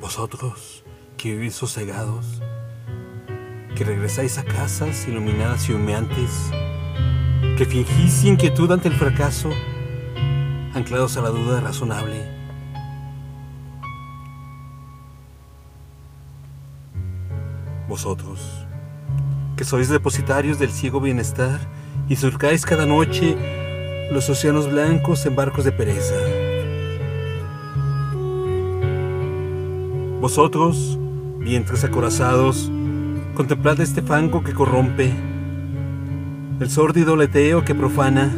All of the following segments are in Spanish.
Vosotros que vivís sosegados, que regresáis a casas iluminadas y humeantes, que fingís inquietud ante el fracaso, anclados a la duda razonable. Vosotros, que sois depositarios del ciego bienestar y surcáis cada noche los océanos blancos en barcos de pereza. Vosotros, vientres acorazados, contemplad este fango que corrompe, el sórdido leteo que profana.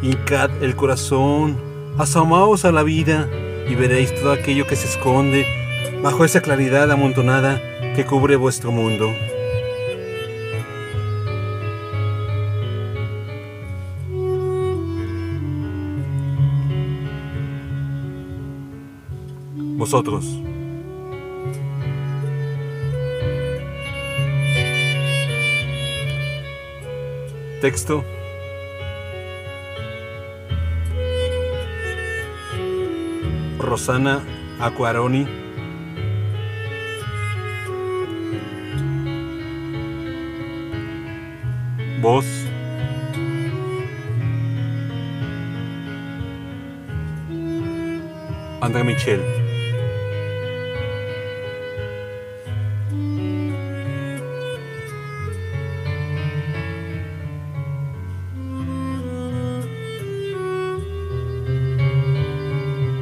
Hincad el corazón, asomaos a la vida y veréis todo aquello que se esconde bajo esa claridad amontonada que cubre vuestro mundo. Vosotros. Texto. Rosana Aquaroni. Voz. André Michel.